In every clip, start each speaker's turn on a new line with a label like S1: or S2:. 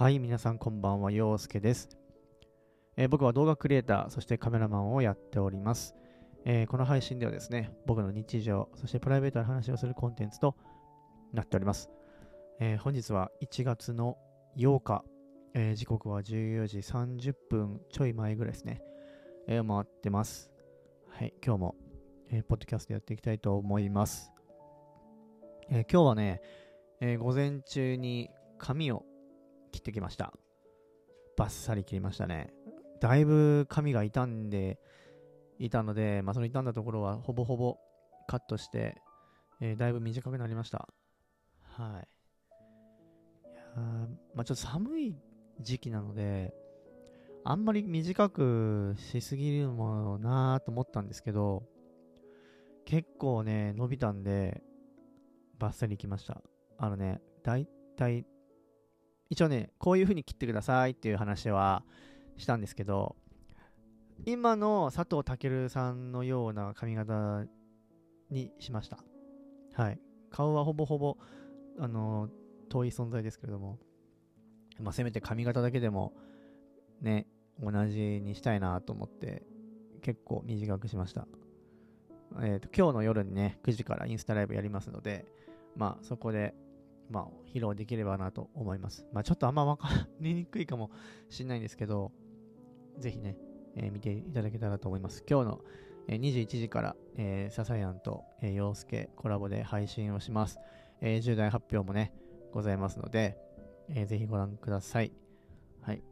S1: はい、皆さんこんばんは、陽介です、えー、僕は動画クリエイター、そしてカメラマンをやっております、えー、この配信ではですね、僕の日常、そしてプライベートな話をするコンテンツとなっております。えー、本日は1月の8日、え時刻は14時30分ちょい前ぐらいですね、え回ってます。はい、今日も、えポッドキャストやっていきたいと思います。え今日はね、え午前中に髪を切ってきました。バッサリ切りましたね。だいぶ髪が傷んでいたので、まあ、その傷んだところはほぼほぼカットして、えー、だいぶ短くなりました。はい。いやまあ、ちょっと寒い時期なので、あんまり短くしすぎるものなと思ったんですけど、結構ね、伸びたんで、バッサリいきました。あのね、だいたい一応ね、こういう風に切ってくださいっていう話はしたんですけど、今の佐藤健さんのような髪型にしました。はい。顔はほぼほぼ、あの、遠い存在ですけれども、まあ、せめて髪型だけでも、ね、同じにしたいなと思って、結構短くしました。えっ、ー、と、今日の夜にね、9時からインスタライブやりますので、まあ、そこでまあ、披露できればなと思います。まあ、ちょっとあんま分かりにくいかもしれないんですけど、ぜひね、えー、見ていただけたらと思います。今日の、えー、21時から、えー、ササヤンと、えー、陽介コラボで配信をします。えー、重大発表もね、ございますので、えー、ぜひご覧ください。はい。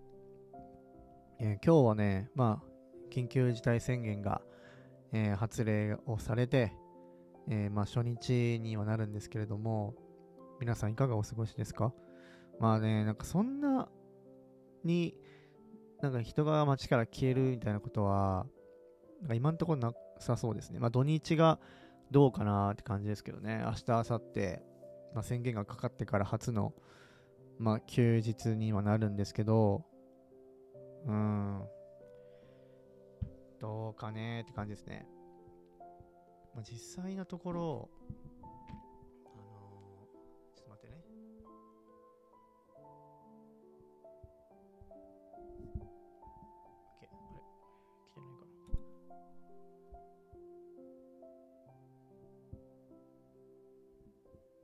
S1: えー、今日はね、まあ、緊急事態宣言が、えー、発令をされて、えー、まあ、初日にはなるんですけれども、皆さんいかがお過ごしですか？まあね、なんかそんなに、なんか人が街から消えるみたいなことは、なんか今んところなさそうですね。まあ土日がどうかなって感じですけどね。明日、明後日、まあ、宣言がかかってから初の、まあ休日にはなるんですけど、うん、どうかねって感じですね。まあ、実際のところ、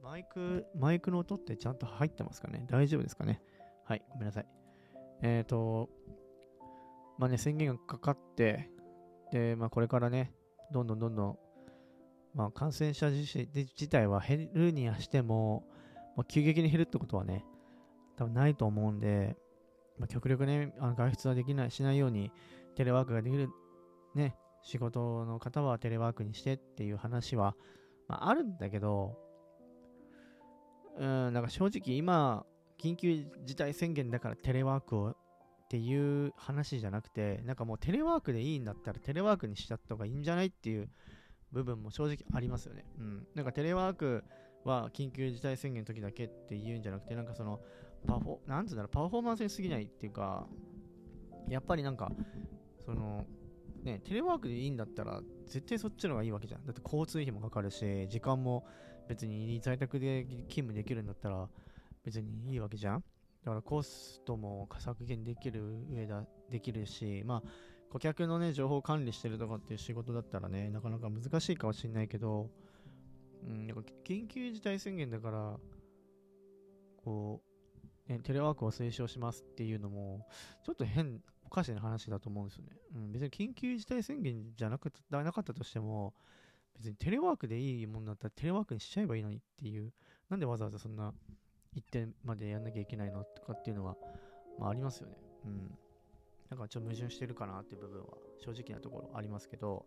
S1: マイク、マイクの音ってちゃんと入ってますかね？大丈夫ですかね？はい、ごめんなさい。えっ、ー、と、まあね、宣言がかかって、で、まあこれからね、どんどんどんどん、まあ感染者自自体は減るにはしても、まあ、急激に減るってことはね、多分ないと思うんで、まあ、極力ね、あの外出はできない、しないように、テレワークができる、ね、仕事の方はテレワークにしてっていう話は、まあ、あるんだけど、うん、なんか正直今、緊急事態宣言だからテレワークをっていう話じゃなくて、なんかもうテレワークでいいんだったらテレワークにしちゃった方がいいんじゃないっていう部分も正直ありますよね。うん。なんかテレワークは緊急事態宣言の時だけって言うんじゃなくて、なんかその、パフォ、なんつうんだろう、パフォーマンスに過ぎないっていうか、やっぱりなんか、その、ね、テレワークでいいんだったら、絶対そっちの方がいいわけじゃん。だって交通費もかかるし、時間も別に在宅で勤務できるんだったら別にいいわけじゃんだからコストも削減できる上だ、できるし、まあ、顧客のね、情報管理してるとかっていう仕事だったらね、なかなか難しいかもしれないけど、うん、緊急事態宣言だから、こう、ね、テレワークを推奨しますっていうのも、ちょっと変、おかしな話だと思うんですよね。うん、別に緊急事態宣言じゃなくなかったとしても、別にテレワークでいいもんだったらテレワークにしちゃえばいいのにっていう、なんでわざわざそんな一点までやんなきゃいけないのとかっていうのは、まあありますよね。うん。なんかちょっと矛盾してるかなっていう部分は正直なところありますけど、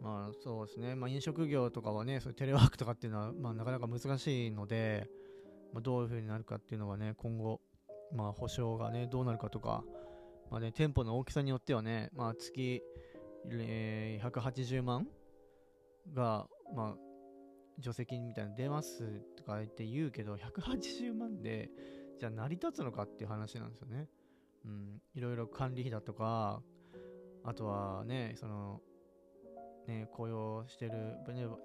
S1: まあそうですね、まあ飲食業とかはね、そういうテレワークとかっていうのは、まあなかなか難しいので、まあ、どういう風になるかっていうのはね、今後、まあ保証がね、どうなるかとか、まあね、店舗の大きさによってはね、まあ月、えー、180万が、まあ、助成金みたいな出ますとか言って言うけど、180万で、じゃあ成り立つのかっていう話なんですよね。うん。いろいろ管理費だとか、あとはね、その、ね、雇用してる、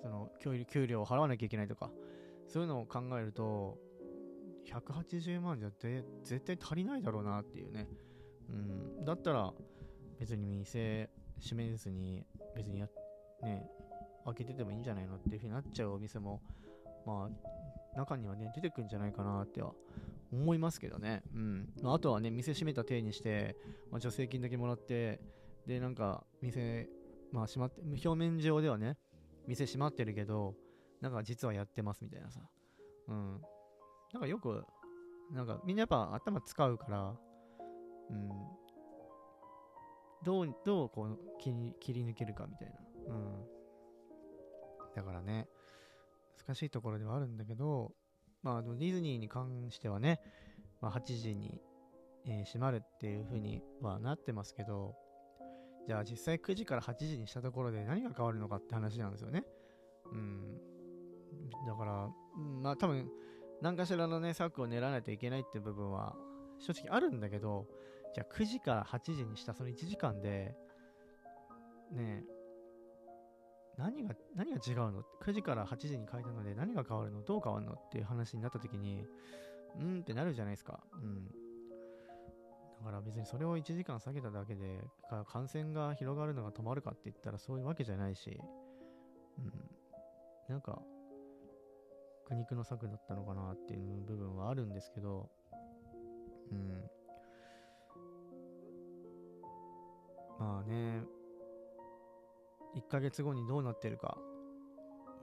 S1: その給料を払わなきゃいけないとか、そういうのを考えると、180万じゃ絶対足りないだろうなっていうね。うん。だったら、別に店閉めずに、別にや、ね、開けててもいいんじゃないのっていうふうになっちゃうお店も、まあ、中にはね、出てくんじゃないかなっては思いますけどね。うん。まあ、あとはね、店閉めた体にして、まあ、助成金だけもらって、で、なんか、店、まあ、閉まって、表面上ではね、店閉まってるけど、なんか実はやってますみたいなさ。うん。なんかよく、なんかみんなやっぱ頭使うから、うん。どう、どうこう切り切り抜けるかみたいな。うん。だからね、難しいところではあるんだけど、まあ、ディズニーに関してはね、まあ、8時に、えー、閉まるっていう風にはなってますけど、じゃあ実際9時から8時にしたところで何が変わるのかって話なんですよね。うん。だから、まあ多分、何かしらのね、策を練らないといけないっていう部分は正直あるんだけど、じゃあ9時から8時にしたその1時間で、ねえ何が、何が違うの ?9 時から8時に変えたので何が変わるの？どう変わるの？っていう話になった時に、うんってなるじゃないですか。うん。だから別にそれを1時間下げただけで、感染が広がるのが止まるかって言ったらそういうわけじゃないし、うん。なんか、苦肉の策だったのかなっていう部分はあるんですけど、1ヶ月後にどうなってるか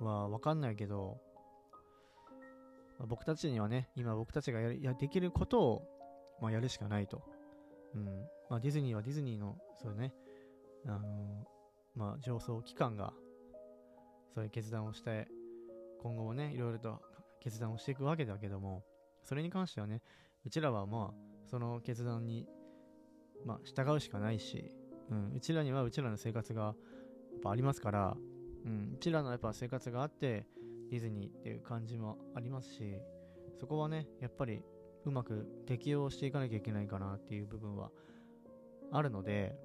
S1: はわかんないけど、まあ、僕たちにはね、今僕たちがややできることを、まあ、やるしかないと。うん。まあ、ディズニーはディズニーの、そうね、あのー、まあ、上層機関が、そういう決断をして、今後もね、いろいろと決断をしていくわけだけども、それに関してはね、うちらはまあ、その決断に、まあ、従うしかないし、うん、うちらにはうちらの生活がぱありますから、うん、うちらのやっぱ生活があって、ディズニーっていう感じもありますし、そこはね、やっぱりうまく適応していかなきゃいけないかなっていう部分はあるので、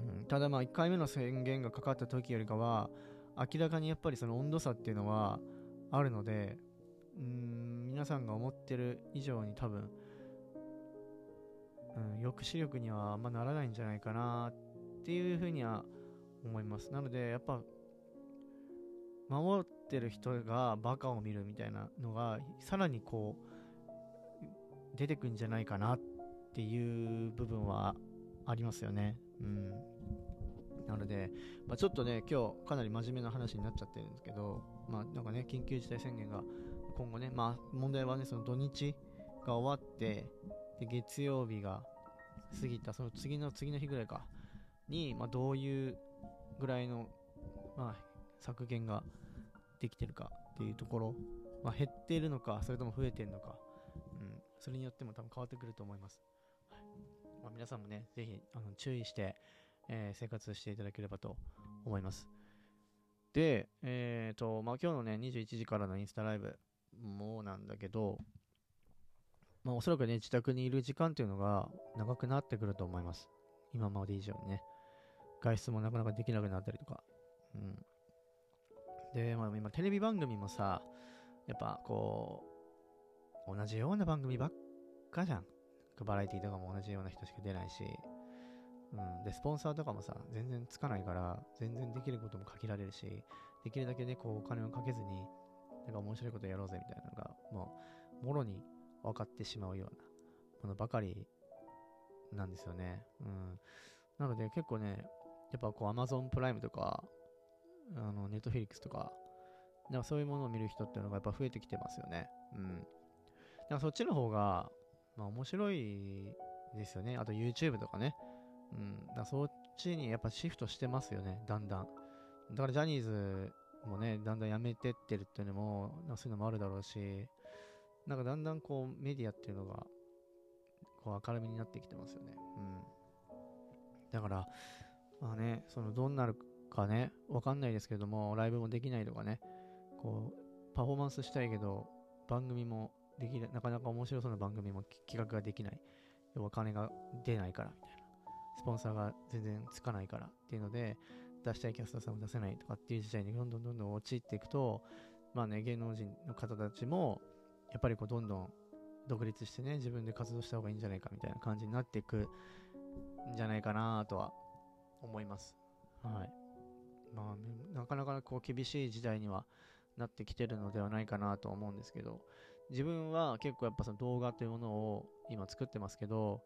S1: うん、ただまあ1回目の宣言がかかった時よりかは、明らかにやっぱりその温度差っていうのはあるので、うん、皆さんが思ってる以上に多分、うん、抑止力にはあんまならないんじゃないかなっていうふうには思います。なので、やっぱ、守ってる人がバカを見るみたいなのが、さらにこう、出てくんじゃないかなっていう部分はありますよね。うん。なので、まあ、ちょっとね、今日かなり真面目な話になっちゃってるんですけど、まあなんかね、緊急事態宣言が今後ね、まあ問題はね、その土日が終わって、で月曜日が過ぎた、その次の次の日ぐらいか、に、まあ、どういうぐらいの、まあ、削減ができてるかっていうところ、まあ、減っているのか、それとも増えてるのか、うん、それによっても多分変わってくると思います。はいまあ、皆さんもね、ぜひあの注意して、えー、生活していただければと思います。で、えっ、ー、と、まあ、今日のね、21時からのインスタライブもなんだけど、まあ、おそらくね、自宅にいる時間っていうのが長くなってくると思います。今まで以上にね。外出もなかなかできなくなったりとか。うん。で、まあ今テレビ番組もさ、やっぱこう、同じような番組ばっかじゃん。バラエティとかも同じような人しか出ないし。うん。で、スポンサーとかもさ、全然つかないから、全然できることも限られるし、できるだけね、こうお金をかけずに、なんか面白いことやろうぜみたいなのが、もう、もろに分かってしまうようなものばかりなんですよね。うん。なので結構ね、やっぱこう Amazon プライムとか、あの、ネットフィリックスとか、なんかそういうものを見る人っていうのがやっぱ増えてきてますよね。うん。なんかそっちの方が、まあ面白いですよね。あと YouTube とかね。うん。だそっちにやっぱシフトしてますよね、だんだん。だからジャニーズもね、だんだんやめてってるっていうのも、なんかそういうのもあるだろうし、なんかだんだんこうメディアっていうのが、こう明るみになってきてますよね。うん。だから、まあね、そのどうなるかね、わかんないですけども、ライブもできないとかね、こう、パフォーマンスしたいけど、番組もできない、なかなか面白そうな番組も企画ができない。要は金が出ないから、みたいな。スポンサーが全然つかないからっていうので、出したいキャスターさんを出せないとかっていう時代にどんどんどんどん陥っていくと、まあね、芸能人の方たちも、やっぱりこうどんどん独立してね、自分で活動した方がいいんじゃないかみたいな感じになっていくんじゃないかなとは思います。はい。まあ、なかなかこう厳しい時代にはなってきてるのではないかなと思うんですけど、自分は結構やっぱその動画というものを今作ってますけど、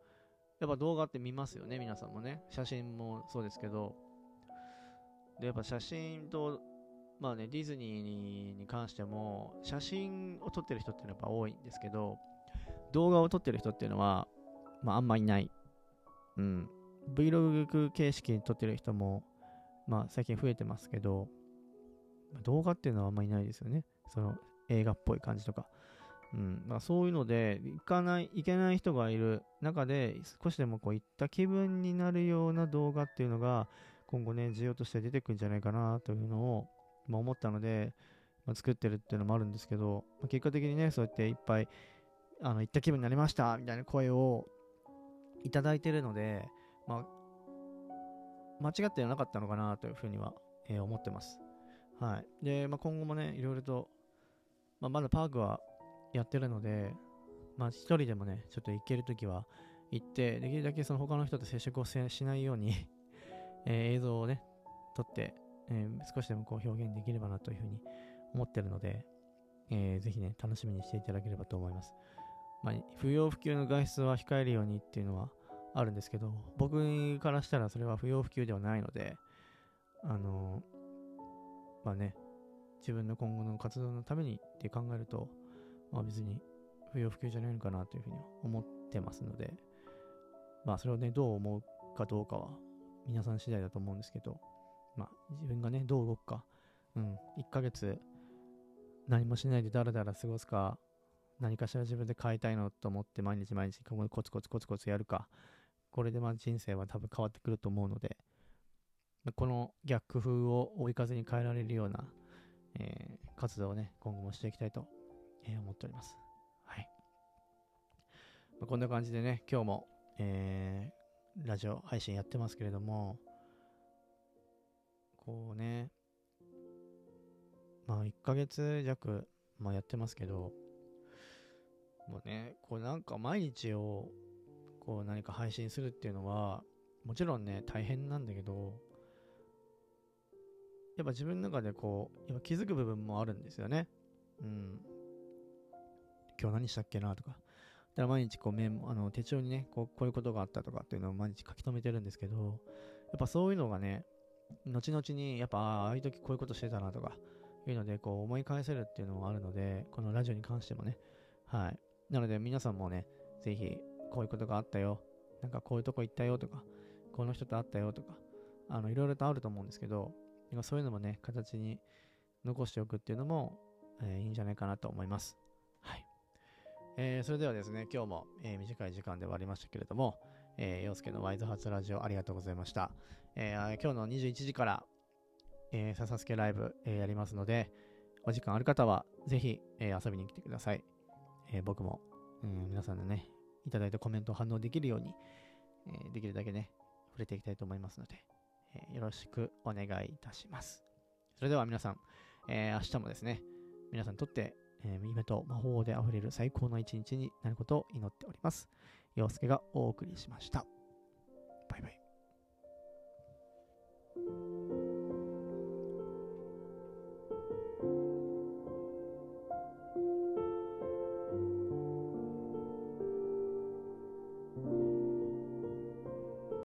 S1: やっぱ動画って見ますよね、皆さんもね。写真もそうですけど。で、やっぱ写真と、まあね、ディズニーに関しても、写真を撮ってる人っていうのはやっぱ多いんですけど、動画を撮ってる人っていうのは、まああんまいない。うん。Vlog 形式に撮ってる人も、まあ最近増えてますけど、動画っていうのはあんまいないですよね。その映画っぽい感じとか。うん、まあ、そういうので、行かない、行けない人がいる中で、少しでもこういった気分になるような動画っていうのが、今後ね、需要として出てくるんじゃないかなというのを、まあ、思ったので、まあ、作ってるっていうのもあるんですけど、まあ、結果的にね、そうやっていっぱい、あの、行った気分になりましたみたいな声をいただいてるので、まあ、間違ってはなかったのかなというふうには、えー、思ってます。はい。で、まあ、今後もね、いろいろと、まあ、まだパークはやってるので、まあ一人でもね、ちょっと行けるときは行って、できるだけその他の人と接触をしないように えー、映像をね、撮って、えー、少しでもこう表現できればなというふうに思ってるので、えー、ぜひね、楽しみにしていただければと思います。まあ、不要不急の外出は控えるようにっていうのはあるんですけど、僕からしたらそれは不要不急ではないので、あのまあね、自分の今後の活動のためにって考えると、まあ別に不要不急じゃないのかなというふうに思ってますので、まあそれをね、どう思うかどうかは皆さん次第だと思うんですけど、まあ自分がね、どう動くか、うん、1ヶ月何もしないでだらだら過ごすか、何かしら自分で変えたいのと思って毎日毎日コツコツコツコツやるか、これでまあ人生は多分変わってくると思うので、この逆風を追い風に変えられるような、えー、活動をね、今後もしていきたいとえー、思っております。はい。まあ、こんな感じでね、今日も、えー、ラジオ配信やってますけれども、こうね、まあ1ヶ月弱、まあ、やってますけど、もうね、こうなんか毎日をこう何か配信するっていうのは、もちろんね、大変なんだけど、やっぱ自分の中でこう、やっぱ気づく部分もあるんですよね。うん。今日何したっけなとか。だから毎日こうメモ、あの手帳にね、こうこういうことがあったとかっていうのを毎日書き留めてるんですけど、やっぱそういうのがね、後々にやっぱああいう時こういうことしてたなとか、いうのでこう思い返せるっていうのもあるので、このラジオに関してもね。はい。なので皆さんもね、ぜひこういうことがあったよ。なんかこういうとこ行ったよとか、この人と会ったよとか、あの、いろいろとあると思うんですけど、そういうのもね、形に残しておくっていうのも、えー、いいんじゃないかなと思います。はいえー、それではですね、今日も、えー、短い時間ではありましたけれども、えー、陽介のワイズハツラジオありがとうございました。えー、今日の21時から、えー、笹助ライブ、えー、やりますので、お時間ある方はぜひ、えー、遊びに来てください。えー、僕も、うん、皆さんのね、いただいたコメントを反応できるように、えー、できるだけね、触れていきたいと思いますので、えー、よろしくお願いいたします。それでは皆さん、えー、明日もですね、皆さんにとってえー、夢と魔法で溢れる最高の一日になることを祈っております。陽介がお送りしました。